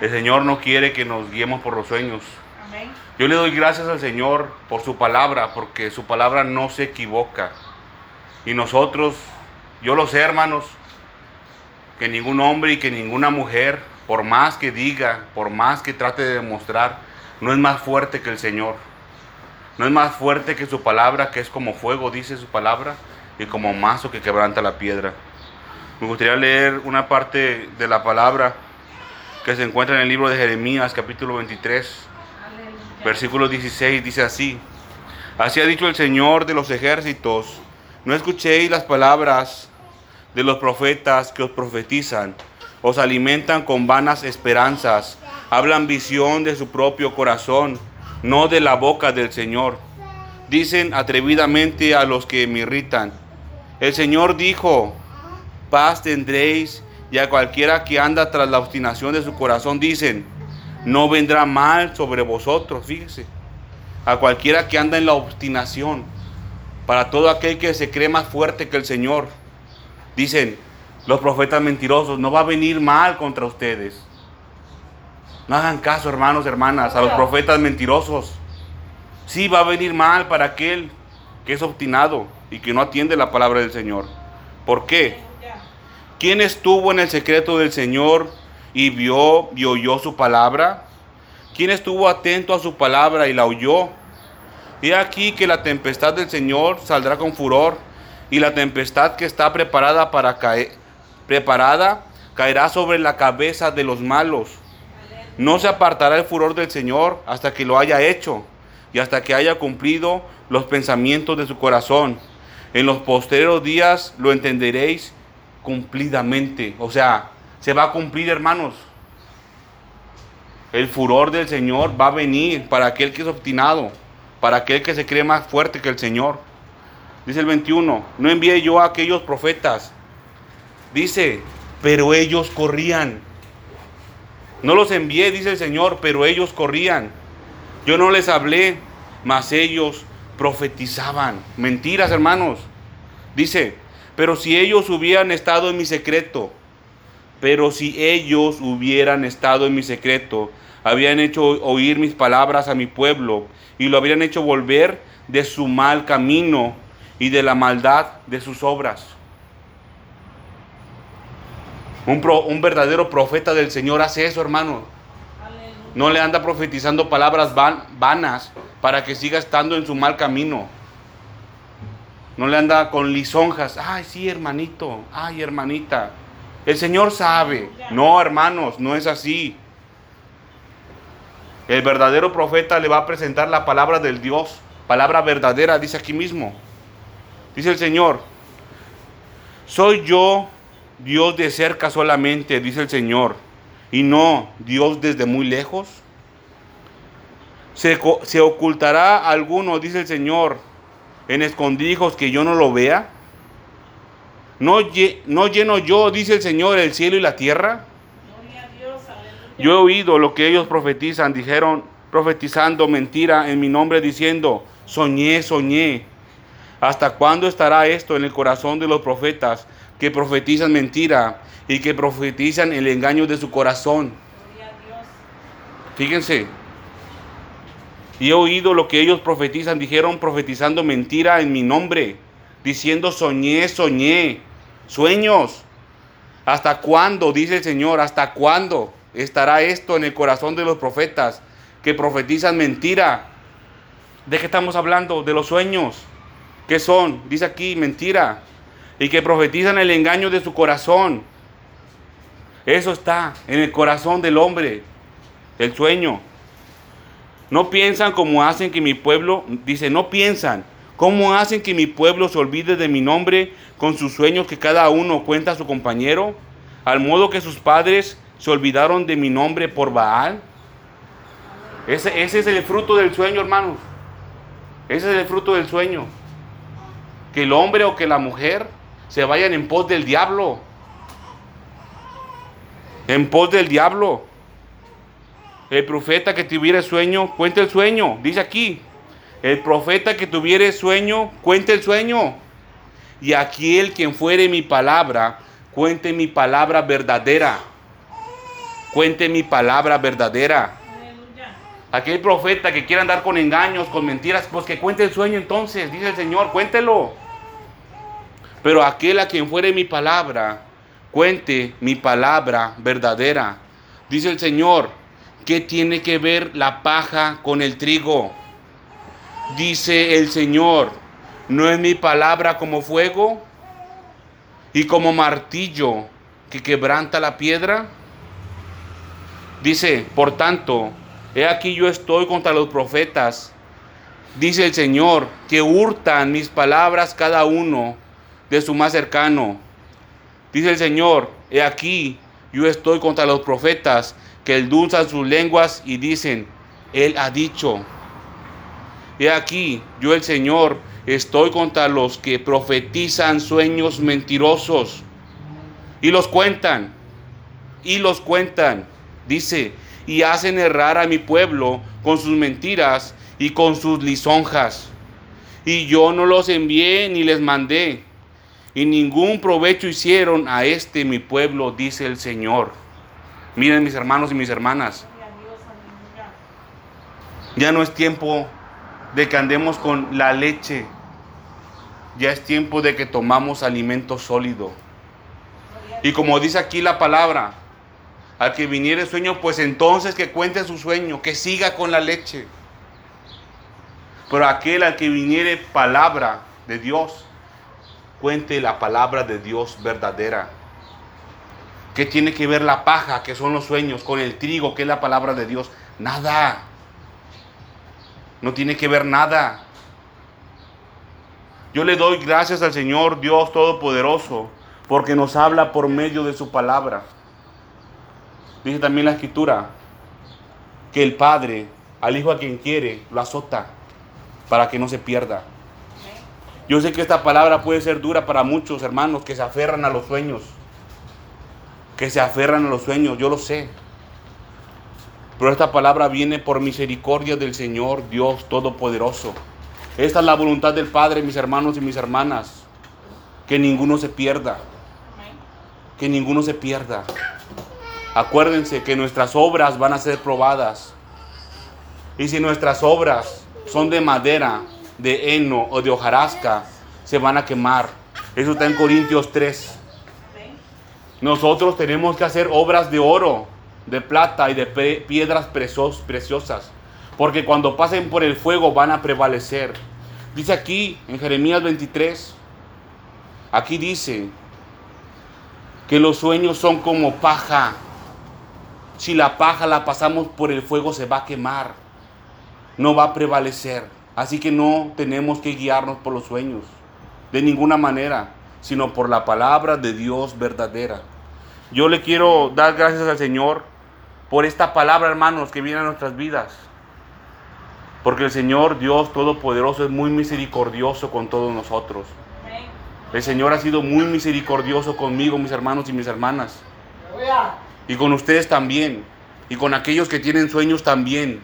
El Señor no quiere que nos guiemos por los sueños. Yo le doy gracias al Señor por su palabra, porque su palabra no se equivoca. Y nosotros, yo lo sé, hermanos, que ningún hombre y que ninguna mujer, por más que diga, por más que trate de demostrar, no es más fuerte que el Señor. No es más fuerte que su palabra, que es como fuego, dice su palabra, y como mazo que quebranta la piedra. Me gustaría leer una parte de la palabra se encuentra en el libro de Jeremías, capítulo 23, versículo 16, dice así. Así ha dicho el Señor de los ejércitos, no escuchéis las palabras de los profetas que os profetizan, os alimentan con vanas esperanzas, hablan visión de su propio corazón, no de la boca del Señor. Dicen atrevidamente a los que me irritan. El Señor dijo, paz tendréis, y a cualquiera que anda tras la obstinación de su corazón dicen, no vendrá mal sobre vosotros, fíjese. A cualquiera que anda en la obstinación, para todo aquel que se cree más fuerte que el Señor, dicen los profetas mentirosos, no va a venir mal contra ustedes. No hagan caso, hermanos, hermanas, a los profetas mentirosos. Sí va a venir mal para aquel que es obstinado y que no atiende la palabra del Señor. ¿Por qué? ¿Quién estuvo en el secreto del Señor y vio y oyó su palabra? ¿Quién estuvo atento a su palabra y la oyó? He aquí que la tempestad del Señor saldrá con furor y la tempestad que está preparada para caer, preparada caerá sobre la cabeza de los malos. No se apartará el furor del Señor hasta que lo haya hecho y hasta que haya cumplido los pensamientos de su corazón. En los posteriores días lo entenderéis cumplidamente. O sea, se va a cumplir, hermanos. El furor del Señor va a venir para aquel que es obstinado, para aquel que se cree más fuerte que el Señor. Dice el 21, no envié yo a aquellos profetas. Dice, pero ellos corrían. No los envié, dice el Señor, pero ellos corrían. Yo no les hablé, mas ellos profetizaban. Mentiras, hermanos. Dice, pero si ellos hubieran estado en mi secreto, pero si ellos hubieran estado en mi secreto, habían hecho oír mis palabras a mi pueblo y lo habrían hecho volver de su mal camino y de la maldad de sus obras. Un, verdadero profeta del Señor hace eso, hermano. No le anda profetizando palabras vanas para que siga estando en su mal camino. No le anda con lisonjas. Ay, sí, hermanito. Ay, hermanita. El Señor sabe. No, hermanos, no es así. El verdadero profeta le va a presentar la palabra del Dios. Palabra verdadera, dice aquí mismo. Dice el Señor. Soy yo Dios de cerca solamente, dice el Señor. Y no Dios desde muy lejos. Se, se ocultará alguno, dice el Señor, en escondijos que yo no lo vea? ¿No, ¿No lleno yo, dice el Señor, el cielo y la tierra? Yo he oído lo que ellos profetizan, dijeron, profetizando mentira en mi nombre, diciendo, soñé, soñé. ¿Hasta cuándo estará esto en el corazón de los profetas que profetizan mentira y que profetizan el engaño de su corazón? Fíjense, y he oído lo que ellos profetizan, dijeron profetizando mentira en mi nombre, diciendo soñé, soñé, sueños. ¿Hasta cuándo, dice el Señor, hasta cuándo estará esto en el corazón de los profetas que profetizan mentira? ¿De qué estamos hablando? De los sueños. ¿Qué son? Dice aquí mentira. Y que profetizan el engaño de su corazón. Eso está en el corazón del hombre, el sueño. No piensan como hacen que mi pueblo, dice, no piensan cómo hacen que mi pueblo se olvide de mi nombre con sus sueños que cada uno cuenta a su compañero, al modo que sus padres se olvidaron de mi nombre por Baal. Ese, ese es el fruto del sueño, hermanos. Ese es el fruto del sueño. Que el hombre o que la mujer se vayan en pos del diablo. En pos del diablo. El profeta que tuviera sueño, cuente el sueño. Dice aquí, el profeta que tuviere sueño, cuente el sueño. Y aquel quien fuere mi palabra, cuente mi palabra verdadera. cuente mi palabra verdadera. Aquel profeta que quiera andar con engaños, con mentiras, pues que cuente el sueño entonces, dice el Señor, cuéntelo. Pero aquel a quien fuere mi palabra, cuente mi palabra verdadera. Dice el Señor, ¿qué tiene que ver la paja con el trigo? Dice el Señor, ¿no es mi palabra como fuego y como martillo que quebranta la piedra? Dice, por tanto, he aquí yo estoy contra los profetas, dice el Señor, que hurtan mis palabras cada uno de su más cercano. Dice el Señor, he aquí yo estoy contra los profetas que endulzan sus lenguas y dicen, Él ha dicho. He aquí yo el Señor estoy contra los que profetizan sueños mentirosos y los cuentan, y los cuentan. Dice, y hacen errar a mi pueblo con sus mentiras y con sus lisonjas. Y yo no los envié ni les mandé, y ningún provecho hicieron a este mi pueblo, dice el Señor. Miren mis hermanos y mis hermanas, ya no es tiempo de que andemos con la leche, ya es tiempo de que tomamos alimento sólido. Y como dice aquí la palabra, al que viniere sueño, pues entonces que cuente su sueño, que siga con la leche. Pero aquel al que viniere palabra de Dios, cuente la palabra de Dios verdadera. ¿Qué tiene que ver la paja, que son los sueños, con el trigo, que es la palabra de Dios? Nada. No tiene que ver nada. Yo le doy gracias al Señor Dios Todopoderoso porque nos habla por medio de su palabra. Dice también la escritura que el Padre al Hijo a quien quiere lo azota para que no se pierda. Yo sé que esta palabra puede ser dura para muchos hermanos que se aferran a los sueños, que se aferran a los sueños, yo lo sé. Pero esta palabra viene por misericordia del Señor Dios Todopoderoso. Esta es la voluntad del Padre, mis hermanos y mis hermanas. Que ninguno se pierda. Que ninguno se pierda. Acuérdense que nuestras obras van a ser probadas. Y si nuestras obras son de madera, de heno o de hojarasca, se van a quemar. Eso está en Corintios 3. Nosotros tenemos que hacer obras de oro, de plata y de piedras preciosas. Porque cuando pasen por el fuego van a prevalecer. Dice aquí en Jeremías 23, aquí dice que los sueños son como paja si la paja la pasamos por el fuego se va a quemar, no va a prevalecer. Así que no tenemos que guiarnos por los sueños, de ninguna manera, sino por la palabra de Dios verdadera. Yo le quiero dar gracias al Señor por esta palabra, hermanos, que viene a nuestras vidas. Porque el Señor Dios Todopoderoso es muy misericordioso con todos nosotros. El Señor ha sido muy misericordioso conmigo, mis hermanos y mis hermanas y con ustedes también, y con aquellos que tienen sueños también.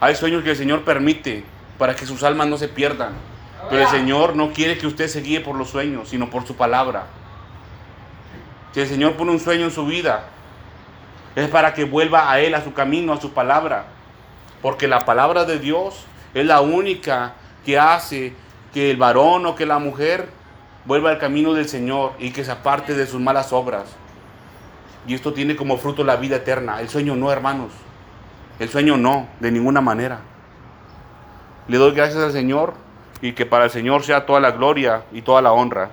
Hay sueños que el Señor permite para que sus almas no se pierdan. Pero el Señor no quiere que usted se guíe por los sueños, sino por su palabra. Si el Señor pone un sueño en su vida, es para que vuelva a Él, a su camino, a su palabra. Porque la palabra de Dios es la única que hace que el varón o que la mujer vuelva al camino del Señor y que se aparte de sus malas obras. Y esto tiene como fruto la vida eterna. El sueño no, hermanos. El sueño no, de ninguna manera. Le doy gracias al Señor y que para el Señor sea toda la gloria y toda la honra.